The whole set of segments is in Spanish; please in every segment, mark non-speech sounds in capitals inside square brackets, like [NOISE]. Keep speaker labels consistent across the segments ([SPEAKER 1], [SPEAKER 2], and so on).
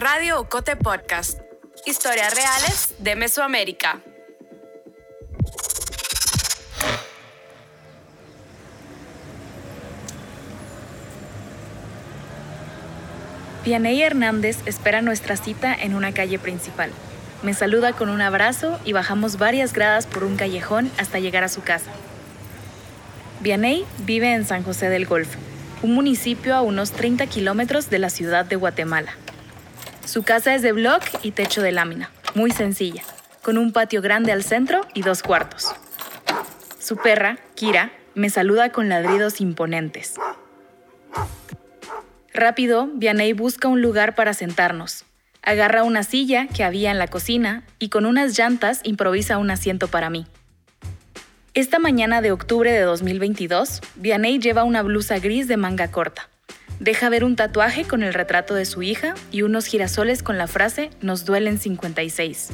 [SPEAKER 1] Radio Ocote Podcast. Historias reales de Mesoamérica.
[SPEAKER 2] Vianey Hernández espera nuestra cita en una calle principal. Me saluda con un abrazo y bajamos varias gradas por un callejón hasta llegar a su casa. Vianey vive en San José del Golfo, un municipio a unos 30 kilómetros de la ciudad de Guatemala. Su casa es de bloc y techo de lámina, muy sencilla, con un patio grande al centro y dos cuartos. Su perra, Kira, me saluda con ladridos imponentes. Rápido, Vianey busca un lugar para sentarnos. Agarra una silla que había en la cocina y con unas llantas improvisa un asiento para mí. Esta mañana de octubre de 2022, Vianey lleva una blusa gris de manga corta. Deja ver un tatuaje con el retrato de su hija y unos girasoles con la frase Nos duelen 56.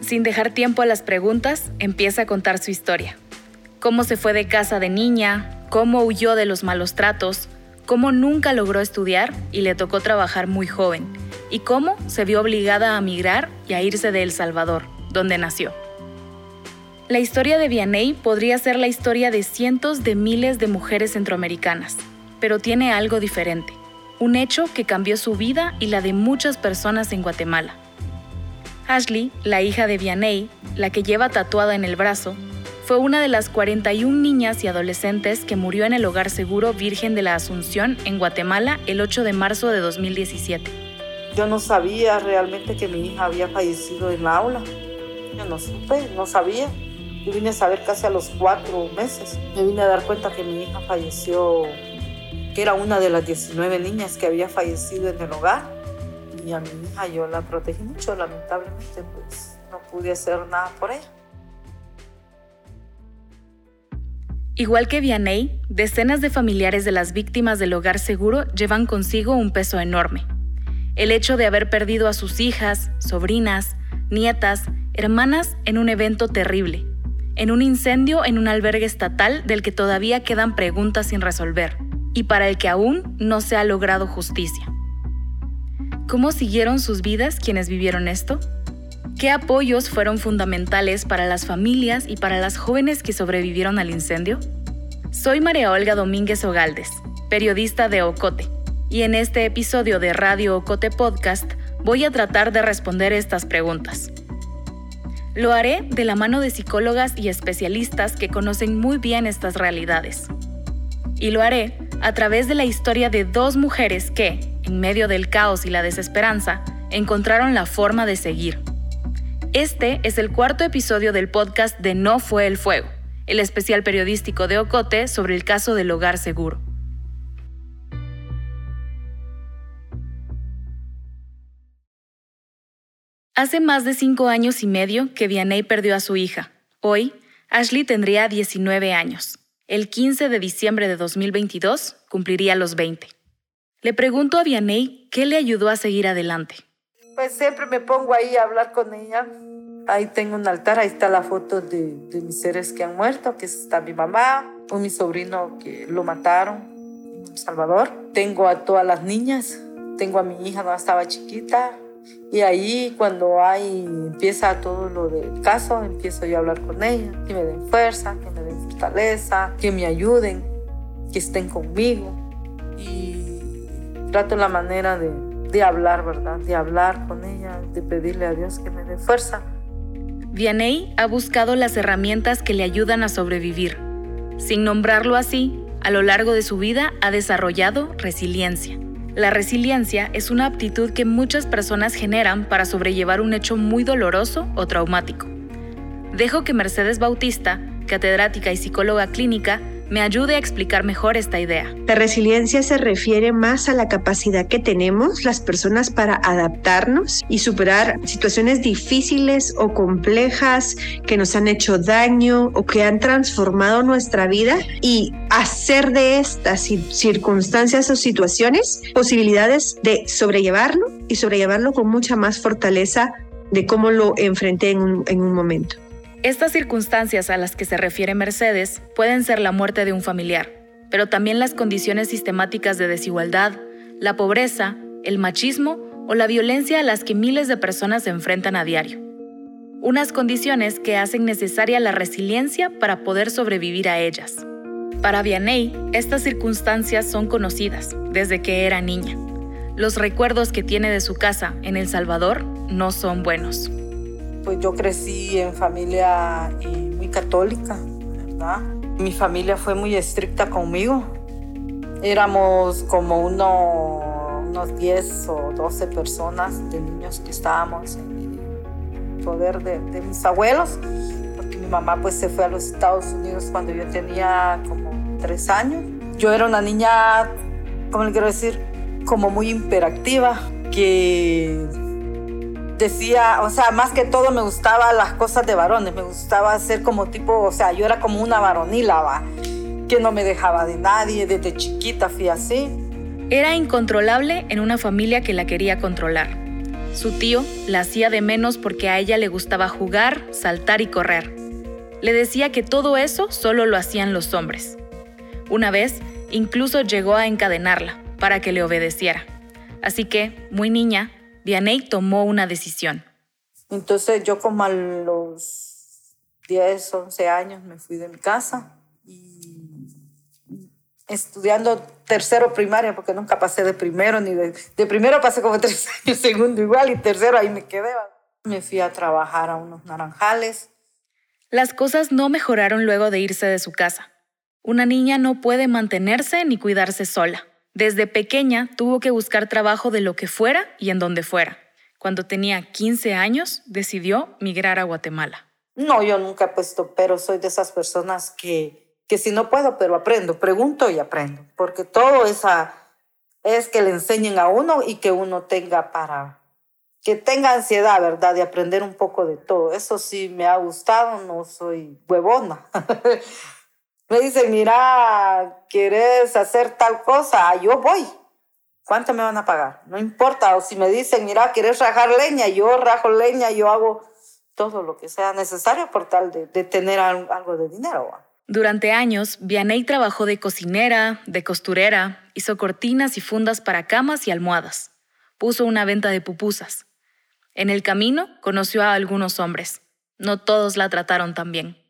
[SPEAKER 2] Sin dejar tiempo a las preguntas, empieza a contar su historia. Cómo se fue de casa de niña, cómo huyó de los malos tratos, cómo nunca logró estudiar y le tocó trabajar muy joven, y cómo se vio obligada a migrar y a irse de El Salvador, donde nació. La historia de Vianney podría ser la historia de cientos de miles de mujeres centroamericanas, pero tiene algo diferente, un hecho que cambió su vida y la de muchas personas en Guatemala. Ashley, la hija de Vianney, la que lleva tatuada en el brazo, fue una de las 41 niñas y adolescentes que murió en el Hogar Seguro Virgen de la Asunción en Guatemala el 8 de marzo de 2017.
[SPEAKER 3] Yo no sabía realmente que mi hija había fallecido en la aula. Yo no supe, no sabía. Yo vine a saber casi a los cuatro meses. Me vine a dar cuenta que mi hija falleció, que era una de las 19 niñas que había fallecido en el hogar. Y a mi hija yo la protegí mucho, lamentablemente, pues no pude hacer nada por ella.
[SPEAKER 2] Igual que Vianney, decenas de familiares de las víctimas del hogar seguro llevan consigo un peso enorme. El hecho de haber perdido a sus hijas, sobrinas, nietas, hermanas en un evento terrible, en un incendio en un albergue estatal del que todavía quedan preguntas sin resolver y para el que aún no se ha logrado justicia. ¿Cómo siguieron sus vidas quienes vivieron esto? ¿Qué apoyos fueron fundamentales para las familias y para las jóvenes que sobrevivieron al incendio? Soy María Olga Domínguez Ogaldes, periodista de Ocote, y en este episodio de Radio Ocote Podcast voy a tratar de responder estas preguntas. Lo haré de la mano de psicólogas y especialistas que conocen muy bien estas realidades. Y lo haré a través de la historia de dos mujeres que, en medio del caos y la desesperanza, encontraron la forma de seguir. Este es el cuarto episodio del podcast de No fue el fuego, el especial periodístico de Ocote sobre el caso del hogar seguro. Hace más de cinco años y medio que Vianney perdió a su hija. Hoy, Ashley tendría 19 años. El 15 de diciembre de 2022 cumpliría los 20. Le pregunto a Vianney qué le ayudó a seguir adelante.
[SPEAKER 3] Pues siempre me pongo ahí a hablar con ella. Ahí tengo un altar, ahí está la foto de, de mis seres que han muerto, que está mi mamá, o mi sobrino que lo mataron Salvador. Tengo a todas las niñas, tengo a mi hija cuando estaba chiquita, y ahí cuando hay, empieza todo lo del caso, empiezo yo a hablar con ella, que me den fuerza, que me den fortaleza, que me ayuden, que estén conmigo. Y trato la manera de, de hablar, ¿verdad? De hablar con ella, de pedirle a Dios que me dé fuerza.
[SPEAKER 2] Vianney ha buscado las herramientas que le ayudan a sobrevivir. Sin nombrarlo así, a lo largo de su vida ha desarrollado resiliencia. La resiliencia es una aptitud que muchas personas generan para sobrellevar un hecho muy doloroso o traumático. Dejo que Mercedes Bautista, catedrática y psicóloga clínica, me ayude a explicar mejor esta idea.
[SPEAKER 4] La resiliencia se refiere más a la capacidad que tenemos las personas para adaptarnos y superar situaciones difíciles o complejas que nos han hecho daño o que han transformado nuestra vida y hacer de estas circunstancias o situaciones posibilidades de sobrellevarlo y sobrellevarlo con mucha más fortaleza de cómo lo enfrenté en un, en un momento.
[SPEAKER 2] Estas circunstancias a las que se refiere Mercedes pueden ser la muerte de un familiar, pero también las condiciones sistemáticas de desigualdad, la pobreza, el machismo o la violencia a las que miles de personas se enfrentan a diario. Unas condiciones que hacen necesaria la resiliencia para poder sobrevivir a ellas. Para Vianney, estas circunstancias son conocidas desde que era niña. Los recuerdos que tiene de su casa en El Salvador no son buenos.
[SPEAKER 3] Pues yo crecí en familia eh, muy católica, ¿verdad? Mi familia fue muy estricta conmigo. Éramos como uno, unos 10 o 12 personas de niños que estábamos en el poder de, de mis abuelos, porque mi mamá pues se fue a los Estados Unidos cuando yo tenía como tres años. Yo era una niña, ¿cómo le quiero decir? Como muy imperactiva, que decía, o sea, más que todo me gustaba las cosas de varones, me gustaba ser como tipo, o sea, yo era como una varonila, ¿va? que no me dejaba de nadie, desde chiquita fui así.
[SPEAKER 2] Era incontrolable en una familia que la quería controlar. Su tío la hacía de menos porque a ella le gustaba jugar, saltar y correr. Le decía que todo eso solo lo hacían los hombres. Una vez, incluso llegó a encadenarla para que le obedeciera. Así que, muy niña, Vianney tomó una decisión.
[SPEAKER 3] Entonces yo como a los 10, 11 años me fui de mi casa y estudiando tercero primaria, porque nunca pasé de primero, ni de, de primero pasé como [LAUGHS] tres años, segundo igual, y tercero ahí me quedé. Me fui a trabajar a unos naranjales.
[SPEAKER 2] Las cosas no mejoraron luego de irse de su casa. Una niña no puede mantenerse ni cuidarse sola. Desde pequeña tuvo que buscar trabajo de lo que fuera y en donde fuera. Cuando tenía 15 años, decidió migrar a Guatemala.
[SPEAKER 3] No, yo nunca he puesto, pero soy de esas personas que, que si no puedo, pero aprendo, pregunto y aprendo, porque todo esa es que le enseñen a uno y que uno tenga para, que tenga ansiedad, ¿verdad? De aprender un poco de todo. Eso sí me ha gustado, no soy huevona. [LAUGHS] Me dicen, mira, ¿quieres hacer tal cosa? Ah, yo voy. ¿Cuánto me van a pagar? No importa. O si me dicen, mira, ¿quieres rajar leña? Yo rajo leña, yo hago todo lo que sea necesario por tal de, tener algo de dinero.
[SPEAKER 2] Durante años, Vianney trabajó de cocinera, de costurera, hizo cortinas y fundas para camas y almohadas. Puso una venta de pupusas. En el camino conoció a algunos hombres. No todos la trataron tan bien.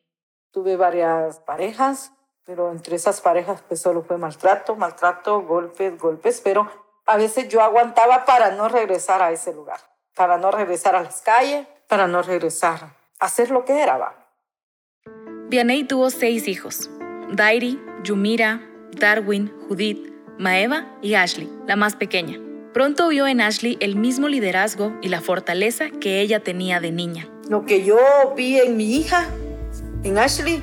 [SPEAKER 3] Tuve varias parejas, pero entre esas parejas pues solo fue maltrato, maltrato, golpes, golpes, pero a veces yo aguantaba para no regresar a ese lugar, para no regresar a las calles, para no regresar a hacer lo que era. ¿va?
[SPEAKER 2] Vianey tuvo seis hijos, Dairi, Yumira, Darwin, Judith, Maeva y Ashley, la más pequeña. Pronto vio en Ashley el mismo liderazgo y la fortaleza que ella tenía de niña.
[SPEAKER 3] Lo que yo vi en mi hija en Ashley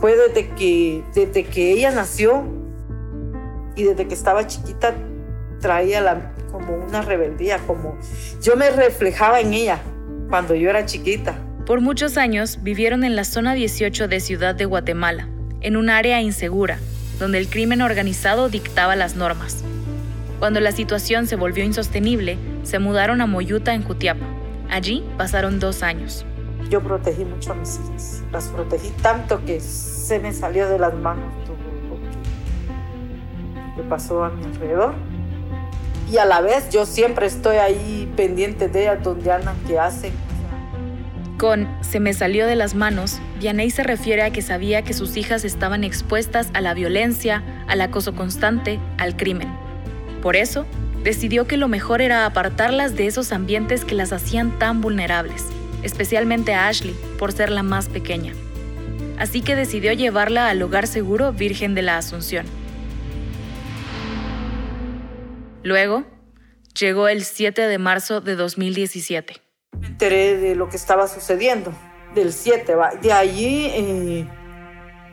[SPEAKER 3] fue desde que, desde que ella nació y desde que estaba chiquita traía la, como una rebeldía, como yo me reflejaba en ella cuando yo era chiquita.
[SPEAKER 2] Por muchos años vivieron en la zona 18 de Ciudad de Guatemala, en un área insegura, donde el crimen organizado dictaba las normas. Cuando la situación se volvió insostenible, se mudaron a Moyuta en Jutiapa. Allí pasaron dos años
[SPEAKER 3] yo protegí mucho a mis hijas. Las protegí tanto que se me salió de las manos todo lo que pasó a mi alrededor. Y a la vez yo siempre estoy ahí pendiente de ellas, donde andan, qué hacen.
[SPEAKER 2] Con se me salió de las manos, Vianey se refiere a que sabía que sus hijas estaban expuestas a la violencia, al acoso constante, al crimen. Por eso, decidió que lo mejor era apartarlas de esos ambientes que las hacían tan vulnerables especialmente a Ashley, por ser la más pequeña. Así que decidió llevarla al hogar seguro Virgen de la Asunción. Luego, llegó el 7 de marzo de 2017.
[SPEAKER 3] Me enteré de lo que estaba sucediendo, del 7. De allí eh,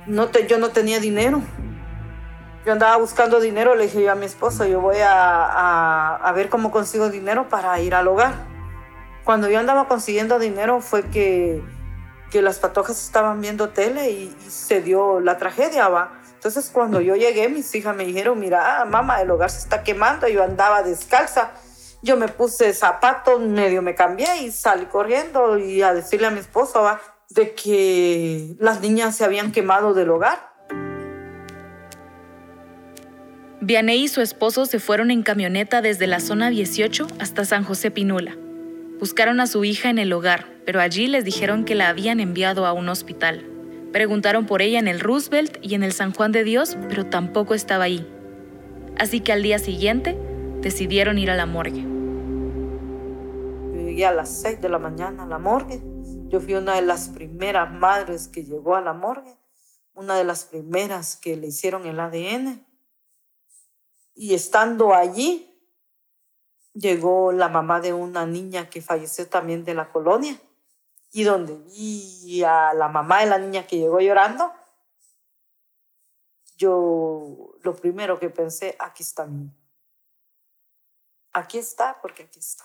[SPEAKER 3] no te, yo no tenía dinero. Yo andaba buscando dinero, le dije yo a mi esposo, yo voy a, a ver cómo consigo dinero para ir al hogar. Cuando yo andaba consiguiendo dinero fue que, que las patojas estaban viendo tele y, se dio la tragedia, va. Entonces cuando yo llegué, mis hijas me dijeron, mira, mamá, el hogar se está quemando. Yo andaba descalza. Yo me puse zapatos, medio me cambié y salí corriendo y a decirle a mi esposo, va, de que las niñas se habían quemado del hogar.
[SPEAKER 2] Vianey y su esposo se fueron en camioneta desde la zona 18 hasta San José Pinula. Buscaron a su hija en el hogar, pero allí les dijeron que la habían enviado a un hospital. Preguntaron por ella en el Roosevelt y en el San Juan de Dios, pero tampoco estaba ahí. Así que al día siguiente decidieron ir a la morgue.
[SPEAKER 3] Llegué a las 6 de la mañana a la morgue. Yo fui una de las primeras madres que llegó a la morgue, una de las primeras que le hicieron el ADN. Y estando allí, llegó la mamá de una niña que falleció también de la colonia. Y donde vi a la mamá de la niña que llegó llorando, yo lo primero que pensé, aquí está mi Aquí está, porque aquí está.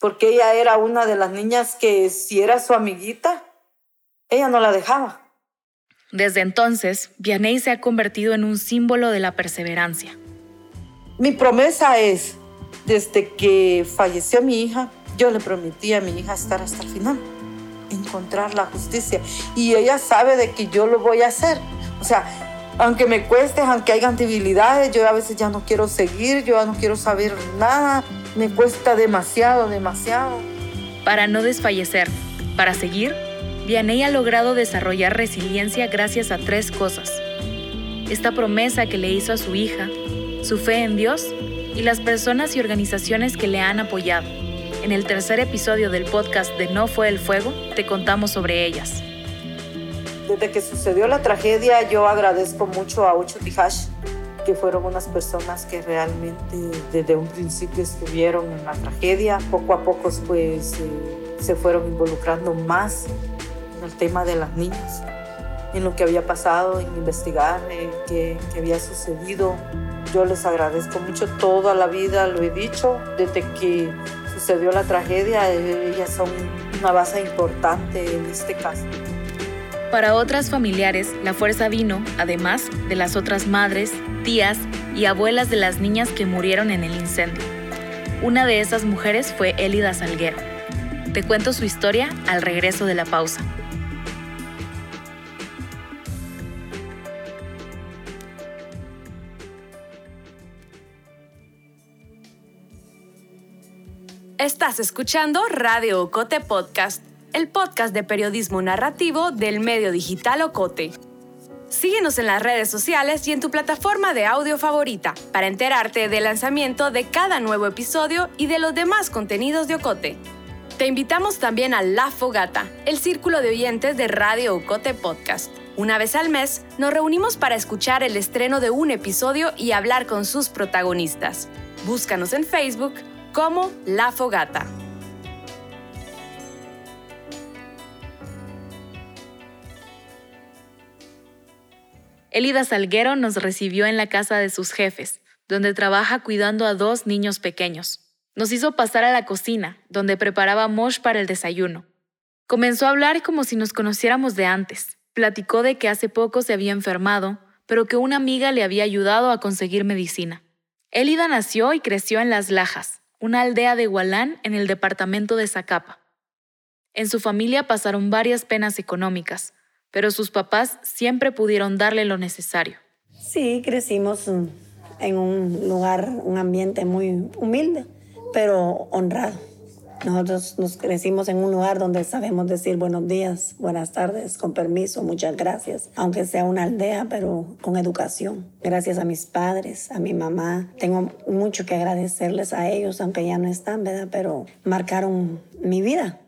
[SPEAKER 3] Porque ella era una de las niñas que si era su amiguita, ella no la dejaba.
[SPEAKER 2] Desde entonces, Vianey se ha convertido en un símbolo de la perseverancia.
[SPEAKER 3] Mi promesa es, desde que falleció mi hija, yo le prometí a mi hija estar hasta el final, encontrar la justicia. Y ella sabe de que yo lo voy a hacer. O sea, aunque me cueste, aunque haya debilidades, yo a veces ya no quiero seguir, yo ya no quiero saber nada. Me cuesta demasiado, demasiado.
[SPEAKER 2] Para no desfallecer, para seguir, Vianey ha logrado desarrollar resiliencia gracias a tres cosas. Esta promesa que le hizo a su hija, su fe en Dios y las personas y organizaciones que le han apoyado. En el tercer episodio del podcast de No fue el fuego, te contamos sobre ellas.
[SPEAKER 3] Desde que sucedió la tragedia, yo agradezco mucho a Ocho Tijash, que fueron unas personas que realmente desde un principio estuvieron en la tragedia. Poco a poco pues eh, se fueron involucrando más en el tema de las niñas, en lo que había pasado, en investigar eh, qué, qué había sucedido. Yo les agradezco mucho toda la vida, lo he dicho, desde que sucedió la tragedia, ellas son una base importante en este caso.
[SPEAKER 2] Para otras familiares, la fuerza vino, además de las otras madres, tías y abuelas de las niñas que murieron en el incendio. Una de esas mujeres fue Elida Salguero. Te cuento su historia al regreso de la pausa.
[SPEAKER 1] Estás escuchando Radio Ocote Podcast, el podcast de periodismo narrativo del medio digital Ocote. Síguenos en las redes sociales y en tu plataforma de audio favorita para enterarte del lanzamiento de cada nuevo episodio y de los demás contenidos de Ocote. Te invitamos también a La Fogata, el círculo de oyentes de Radio Ocote Podcast. Una vez al mes nos reunimos para escuchar el estreno de un episodio y hablar con sus protagonistas. Búscanos en Facebook como La Fogata.
[SPEAKER 2] Elida Salguero nos recibió en la casa de sus jefes, donde trabaja cuidando a dos niños pequeños. Nos hizo pasar a la cocina, donde preparaba mosh para el desayuno. Comenzó a hablar como si nos conociéramos de antes. Platicó de que hace poco se había enfermado, pero que una amiga le había ayudado a conseguir medicina. Elida nació y creció en Las Lajas, una aldea de Hualán en el departamento de Zacapa. En su familia pasaron varias penas económicas, pero sus papás siempre pudieron darle lo necesario.
[SPEAKER 5] Sí, crecimos en un lugar, un ambiente muy humilde, pero honrado. Nosotros nos crecimos en un lugar donde sabemos decir buenos días, buenas tardes, con permiso, muchas gracias, aunque sea una aldea, pero con educación. Gracias a mis padres, a mi mamá. Tengo mucho que agradecerles a ellos, aunque ya no están, ¿verdad? Pero marcaron mi vida.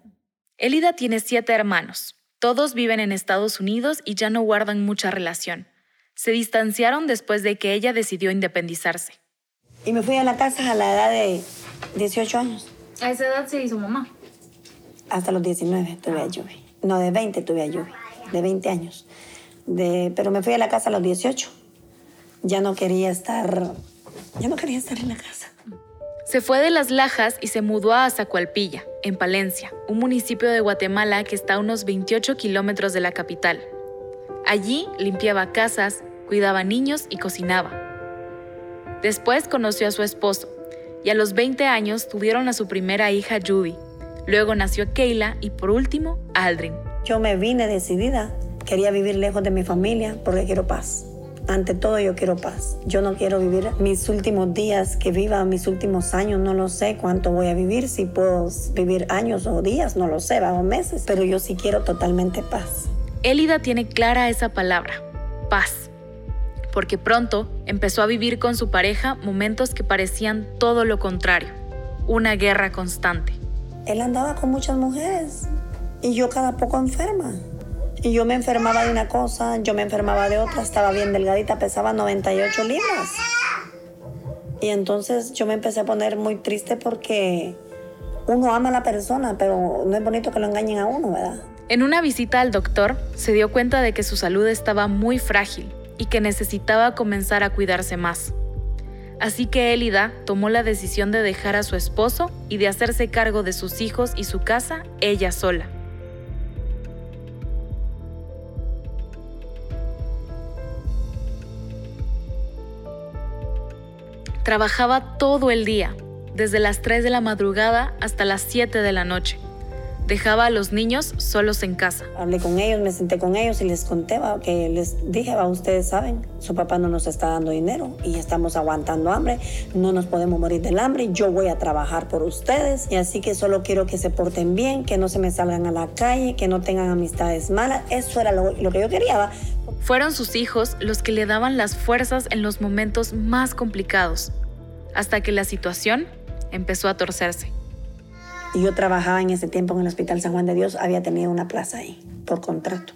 [SPEAKER 2] Elida tiene siete hermanos. Todos viven en Estados Unidos y ya no guardan mucha relación. Se distanciaron después de que ella decidió independizarse.
[SPEAKER 5] Y me fui a la casa a la edad de 18 años.
[SPEAKER 2] ¿A esa edad se hizo mamá?
[SPEAKER 5] Hasta los 19 tuve a Yubi. No, de 20 tuve a Yubi. De 20 años. De, pero me fui a la casa a los 18. Ya no quería estar... Ya no quería estar en la casa.
[SPEAKER 2] Se fue de Las Lajas y se mudó a Zacualpilla, en Palencia, un municipio de Guatemala que está a unos 28 kilómetros de la capital. Allí limpiaba casas, cuidaba niños y cocinaba. Después conoció a su esposo y a los 20 años tuvieron a su primera hija Judy. Luego nació Keila y por último Aldrin.
[SPEAKER 5] Yo me vine decidida. Quería vivir lejos de mi familia porque quiero paz. ante todo yo quiero paz. Yo no quiero vivir mis últimos días, que viva mis últimos años, no lo sé cuánto voy a vivir, si puedo vivir años o días, no lo sé, o meses, pero yo sí quiero totalmente paz.
[SPEAKER 2] Elida tiene clara esa palabra, paz, porque pronto empezó a vivir con su pareja momentos que parecían todo lo contrario, una guerra constante.
[SPEAKER 5] Él andaba con muchas mujeres y yo cada poco enferma. Y yo me enfermaba de una cosa, yo me enfermaba de otra, estaba bien delgadita, pesaba 98 libras. Y entonces yo me empecé a poner muy triste porque uno ama a la persona, pero no es bonito que lo engañen a uno, ¿verdad?
[SPEAKER 2] En una visita al doctor, se dio cuenta de que su salud estaba muy frágil y que necesitaba comenzar a cuidarse más. Así que Elida tomó la decisión de dejar a su esposo y de hacerse cargo de sus hijos y su casa ella sola. Trabajaba todo el día, desde las 3 de la madrugada hasta las 7 de la noche. Dejaba a los niños solos en casa.
[SPEAKER 5] Hablé con ellos, me senté con ellos y les conté que les dije, va, ustedes saben, su papá no nos está dando dinero y estamos aguantando hambre, no nos podemos morir del hambre, yo voy a trabajar por ustedes y así que solo quiero que se porten bien, que no se me salgan a la calle, que no tengan amistades malas. Eso era lo, lo que yo quería.
[SPEAKER 2] Fueron sus hijos los que le daban las fuerzas en los momentos más complicados, hasta que la situación empezó a torcerse.
[SPEAKER 5] Y yo trabajaba en ese tiempo en el Hospital San Juan de Dios, había tenido una plaza ahí, por contrato.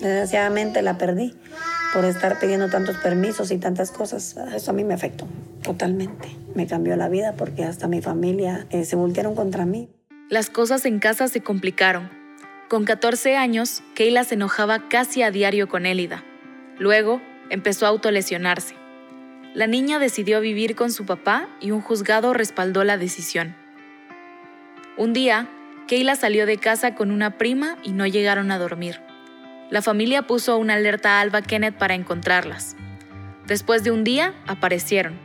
[SPEAKER 5] Desgraciadamente la perdí por estar pidiendo tantos permisos y tantas cosas. Eso a mí me afectó totalmente. Me cambió la vida porque hasta mi familia eh, se voltearon contra mí.
[SPEAKER 2] Las cosas en casa se complicaron con 14 años, Keila se enojaba casi a diario con Élida. Luego, empezó a autolesionarse. La niña decidió vivir con su papá y un juzgado respaldó la decisión. Un día, Keila salió de casa con una prima y no llegaron a dormir. La familia puso una alerta a Alba Kenneth para encontrarlas. Después de un día, aparecieron,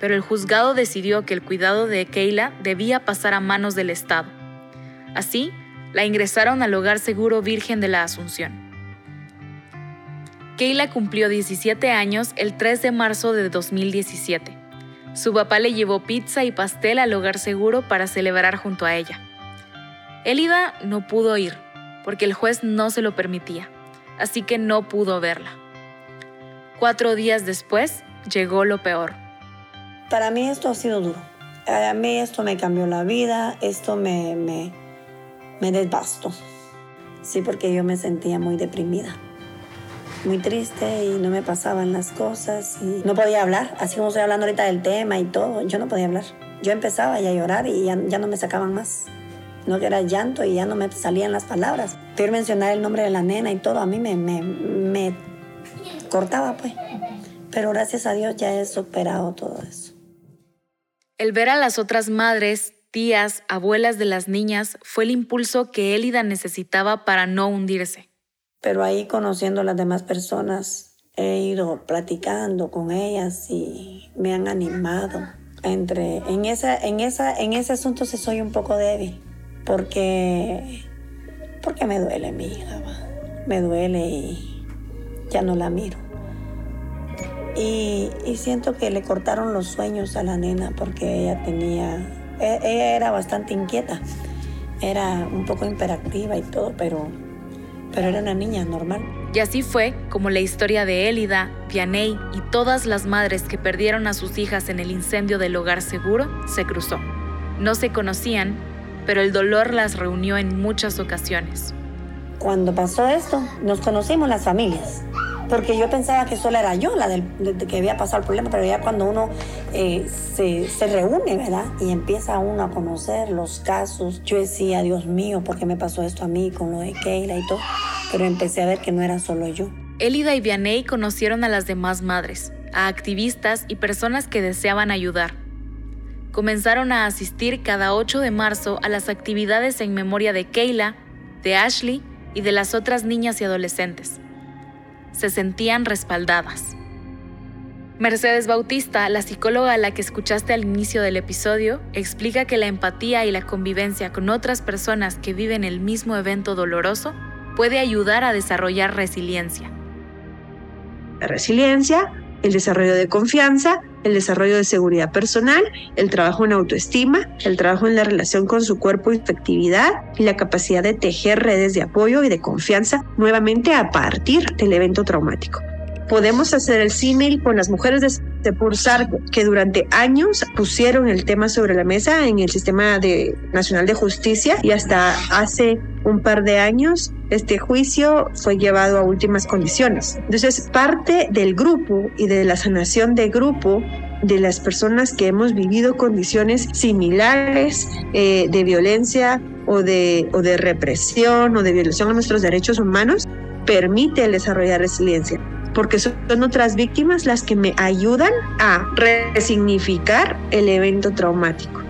[SPEAKER 2] pero el juzgado decidió que el cuidado de Keila debía pasar a manos del Estado. Así, la ingresaron al Hogar Seguro Virgen de la Asunción. Keila cumplió 17 años el 3 de marzo de 2017. Su papá le llevó pizza y pastel al Hogar Seguro para celebrar junto a ella. Elida no pudo ir, porque el juez no se lo permitía, así que no pudo verla. Cuatro días después llegó lo peor.
[SPEAKER 5] Para mí esto ha sido duro. A mí esto me cambió la vida, esto me, me, me desbastó. Sí, porque yo me sentía muy deprimida, muy triste y no me pasaban las cosas y no podía hablar. Así como estoy hablando ahorita del tema y todo, yo no podía hablar. Yo empezaba ya a llorar y ya, no me sacaban más. No era llanto y ya no me salían las palabras. Peor mencionar el nombre de la nena y todo, a mí me, me, me cortaba pues. Pero gracias a Dios ya he superado todo eso.
[SPEAKER 2] El ver a las otras madres tías, abuelas de las niñas, fue el impulso que Élida necesitaba para no hundirse.
[SPEAKER 5] Pero ahí conociendo a las demás personas, he ido platicando con ellas y me han animado. Entre, en, en, esa, en ese asunto sí soy un poco débil, porque, porque me duele mi hija, me duele y ya no la miro. Y, y siento que le cortaron los sueños a la nena porque ella tenía e, ella era bastante inquieta, era un poco imperactiva y todo, pero, pero era una niña normal.
[SPEAKER 2] Y así fue como la historia de Élida, Vianey y todas las madres que perdieron a sus hijas en el incendio del hogar seguro se cruzó. No se conocían, pero el dolor las reunió en muchas ocasiones.
[SPEAKER 5] Cuando pasó esto, nos conocimos las familias porque yo pensaba que solo era yo la del, de, que había pasado el problema, pero ya cuando uno eh, se, se, reúne, ¿verdad? Y empieza uno a conocer los casos, yo decía, Dios mío, ¿por qué me pasó esto a mí con lo de Keila y todo? Pero empecé a ver que no era solo yo.
[SPEAKER 2] Elida y Vianey conocieron a las demás madres, a activistas y personas que deseaban ayudar. Comenzaron a asistir cada 8 de marzo a las actividades en memoria de Keila, de Ashley y de las otras niñas y adolescentes se sentían respaldadas. Mercedes Bautista, la psicóloga a la que escuchaste al inicio del episodio, explica que la empatía y la convivencia con otras personas que viven el mismo evento doloroso puede ayudar a desarrollar resiliencia.
[SPEAKER 4] la resiliencia, el desarrollo de confianza, el desarrollo de seguridad personal, el trabajo en autoestima, el trabajo en la relación con su cuerpo y efectividad y la capacidad de tejer redes de apoyo y de confianza nuevamente a partir del evento traumático. Podemos hacer el símil con las mujeres de, Pursar que durante años pusieron el tema sobre la mesa en el sistema de, nacional de justicia y hasta hace un par de años este juicio fue llevado a últimas condiciones. Entonces, parte del grupo y de la sanación de grupo de las personas que hemos vivido condiciones similares eh, de violencia o de, o de represión o de violación a nuestros derechos humanos permite el desarrollo de resiliencia porque son otras víctimas las que me ayudan a resignificar el evento traumático.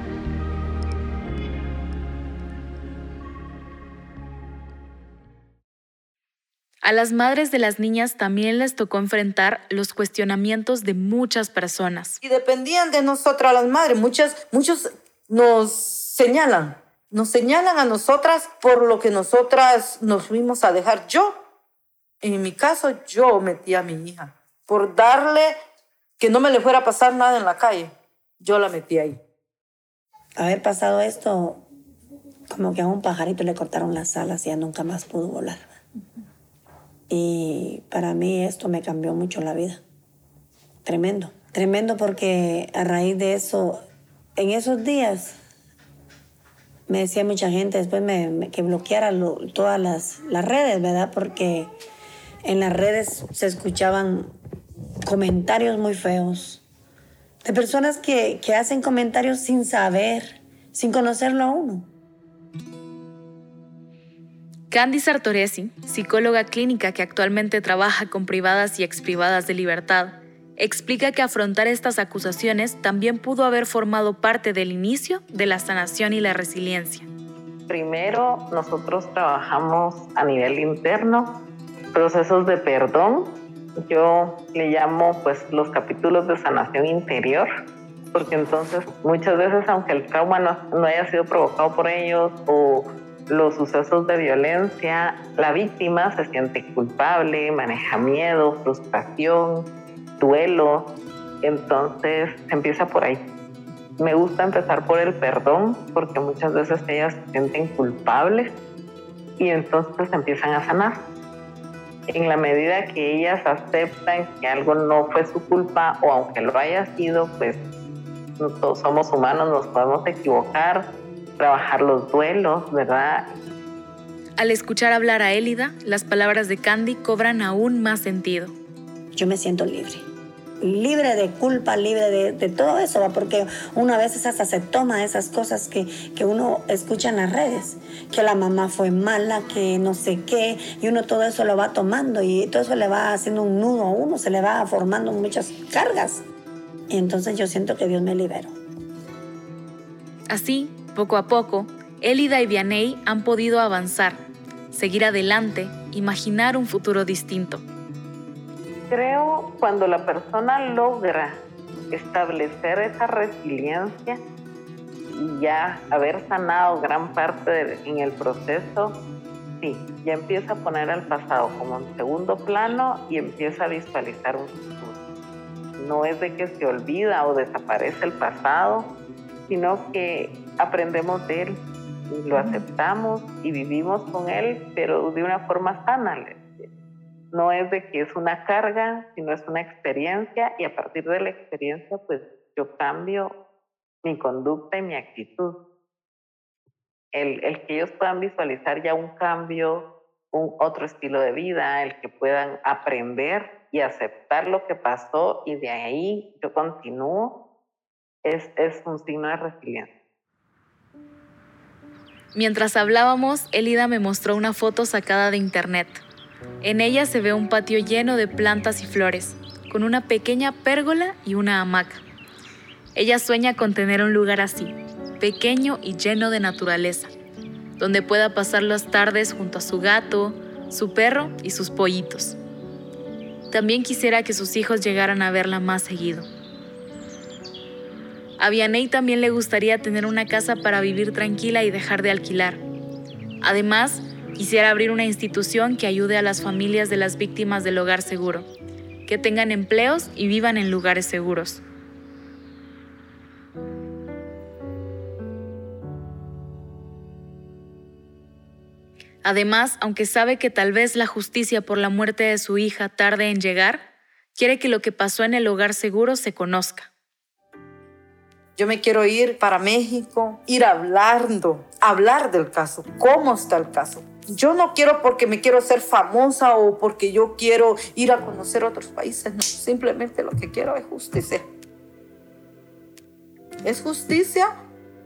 [SPEAKER 2] A las madres de las niñas también les tocó enfrentar los cuestionamientos de muchas personas.
[SPEAKER 3] Y dependían de nosotras las madres. Muchas, muchos nos señalan, nos señalan a nosotras por lo que nosotras nos fuimos a dejar. Yo en mi caso, yo metí a mi hija por darle que no me le fuera a pasar nada en la calle. Yo la metí ahí.
[SPEAKER 5] Haber pasado esto, como que a un pajarito le cortaron las alas y ya nunca más pudo volar. Y para mí esto me cambió mucho la vida. Tremendo. Tremendo porque a raíz de eso, en esos días, me decía mucha gente después me, que bloqueara todas las, las redes, ¿verdad? Porque en las redes se escuchaban comentarios muy feos de personas que, hacen comentarios sin saber, sin conocerlo a uno.
[SPEAKER 2] Candy Sartoresi, psicóloga clínica que actualmente trabaja con privadas y exprivadas de libertad, explica que afrontar estas acusaciones también pudo haber formado parte del inicio de la sanación y la resiliencia.
[SPEAKER 6] Primero, nosotros trabajamos a nivel interno procesos de perdón. Yo le llamo pues los capítulos de sanación interior, porque entonces muchas veces aunque el trauma no, no haya sido provocado por ellos o los sucesos de violencia, la víctima se siente culpable, maneja miedo, frustración, duelo, entonces empieza por ahí. Me gusta empezar por el perdón porque muchas veces ellas se sienten culpables y entonces empiezan a sanar en la medida que ellas aceptan que algo no fue su culpa o aunque lo haya sido, pues todos somos humanos, nos podemos equivocar, trabajar los duelos, ¿verdad?
[SPEAKER 2] Al escuchar hablar a Élida, las palabras de Candy cobran aún más sentido.
[SPEAKER 5] Yo me siento libre libre de culpa, libre de, todo eso, porque uno a veces hasta se toma esas cosas que, que, uno escucha en las redes, que la mamá fue mala, que no sé qué, y uno todo eso lo va tomando y todo eso le va haciendo un nudo a uno, se le va formando muchas cargas. Y entonces yo siento que Dios me liberó.
[SPEAKER 2] Así, poco a poco, Elida y Vianey han podido avanzar, seguir adelante, imaginar un futuro distinto
[SPEAKER 6] creo cuando la persona logra establecer esa resiliencia y ya haber sanado gran parte en el proceso, sí, ya empieza a poner al pasado como en segundo plano y empieza a visualizar un futuro. No es de que se olvida o desaparece el pasado, sino que aprendemos de él, lo aceptamos y vivimos con él, pero de una forma sana no es de que es una carga, sino es una experiencia y a partir de la experiencia pues yo cambio mi conducta y mi actitud. El, que ellos puedan visualizar ya un cambio, un otro estilo de vida, el que puedan aprender y aceptar lo que pasó y de ahí yo continúo, es, es un signo de resiliencia.
[SPEAKER 2] Mientras hablábamos, Elida me mostró una foto sacada de internet en ella se ve un patio lleno de plantas y flores, con una pequeña pérgola y una hamaca. Ella sueña con tener un lugar así, pequeño y lleno de naturaleza, donde pueda pasar las tardes junto a su gato, su perro y sus pollitos. También quisiera que sus hijos llegaran a verla más seguido. A Vianey también le gustaría tener una casa para vivir tranquila y dejar de alquilar. Además, Quisiera abrir una institución que ayude a las familias de las víctimas del hogar seguro, que tengan empleos y vivan en lugares seguros. Además, aunque sabe que tal vez la justicia por la muerte de su hija tarde en llegar, quiere que lo que pasó en el hogar seguro se conozca.
[SPEAKER 3] Yo me quiero ir para México, ir hablando, hablar del caso, cómo está el caso. Yo no quiero porque me quiero ser famosa o porque yo quiero ir a conocer otros países, no, simplemente lo que quiero es justicia. Es justicia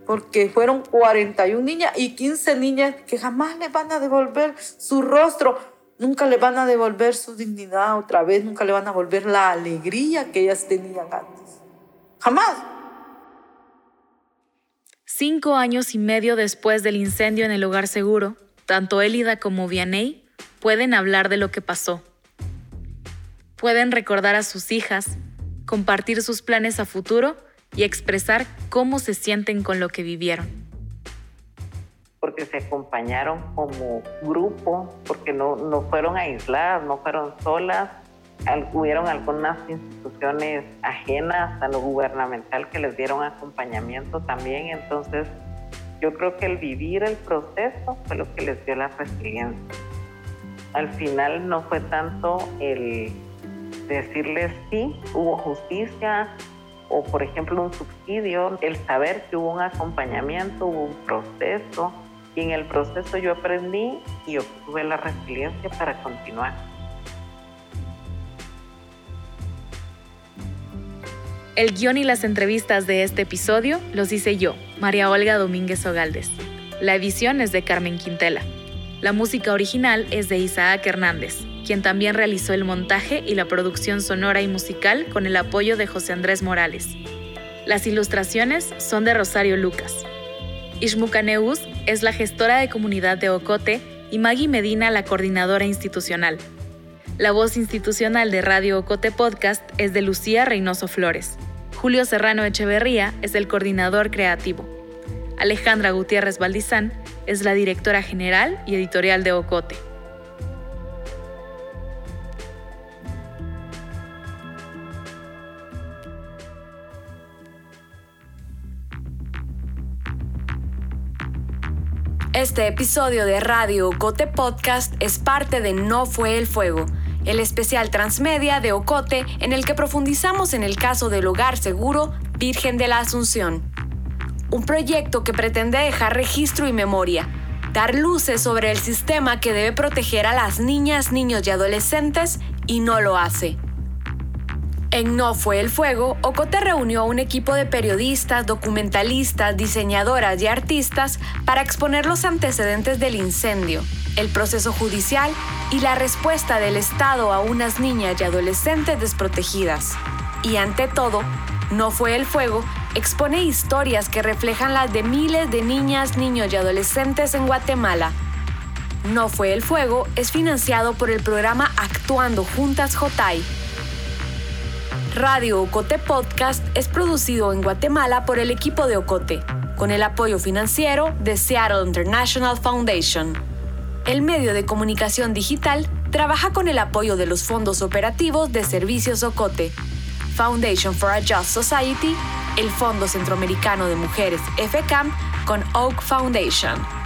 [SPEAKER 3] porque fueron 41 niñas y 15 niñas que jamás le van a devolver su rostro, nunca le van a devolver su dignidad otra vez, nunca le van a devolver la alegría que ellas tenían antes. Jamás.
[SPEAKER 2] Cinco años y medio después del incendio en el hogar seguro, tanto Elida como Vianney pueden hablar de lo que pasó. Pueden recordar a sus hijas, compartir sus planes a futuro y expresar cómo se sienten con lo que vivieron.
[SPEAKER 6] Porque se acompañaron como grupo, porque no, no fueron aisladas, no fueron solas. hubieron algunas instituciones ajenas a lo gubernamental que les dieron acompañamiento también. Entonces, yo creo que el vivir el proceso fue lo que les dio la resiliencia. Al final no fue tanto el decirles sí, hubo justicia, o por ejemplo un subsidio, el saber que hubo un acompañamiento, hubo un proceso y en el proceso yo aprendí y obtuve la resiliencia para continuar.
[SPEAKER 2] El guion y las entrevistas de este episodio los hice yo, María Olga Domínguez Ogaldes. La edición es de Carmen Quintela. La música original es de Isaac Hernández quien también realizó el montaje y la producción sonora y musical con el apoyo de José Andrés Morales. Las ilustraciones son de Rosario Lucas. Ishmuka Neus es la gestora de comunidad de Ocote y Maggie Medina la coordinadora institucional. La voz institucional de Radio Ocote Podcast es de Lucía Reynoso Flores. Julio Serrano Echeverría es el coordinador creativo. Alejandra Gutiérrez Valdizán es la directora general y editorial de Ocote.
[SPEAKER 1] Este episodio de Radio Ocote Podcast es parte de No fue el fuego, el especial transmedia de Ocote en el que profundizamos en el caso del hogar seguro Virgen de la Asunción. Un proyecto que pretende dejar registro y memoria, dar luces sobre el sistema que debe proteger a las niñas, niños y adolescentes y no lo hace. En No fue el fuego, Ocote reunió a un equipo de periodistas, documentalistas, diseñadoras y artistas para exponer los antecedentes del incendio, el proceso judicial y la respuesta del Estado a unas niñas y adolescentes desprotegidas. Y ante todo, No fue el fuego expone historias que reflejan las de miles de niñas, niños y adolescentes en Guatemala. No fue el fuego es financiado por el programa Actuando Juntas Jotay Radio Ocote Podcast es producido en Guatemala por el equipo de Ocote, con el apoyo financiero de Seattle International Foundation. El medio de comunicación digital trabaja con el apoyo de los fondos operativos de Servicios Ocote, Foundation for a Just Society, el Fondo Centroamericano de Mujeres FCAM con Oak Foundation.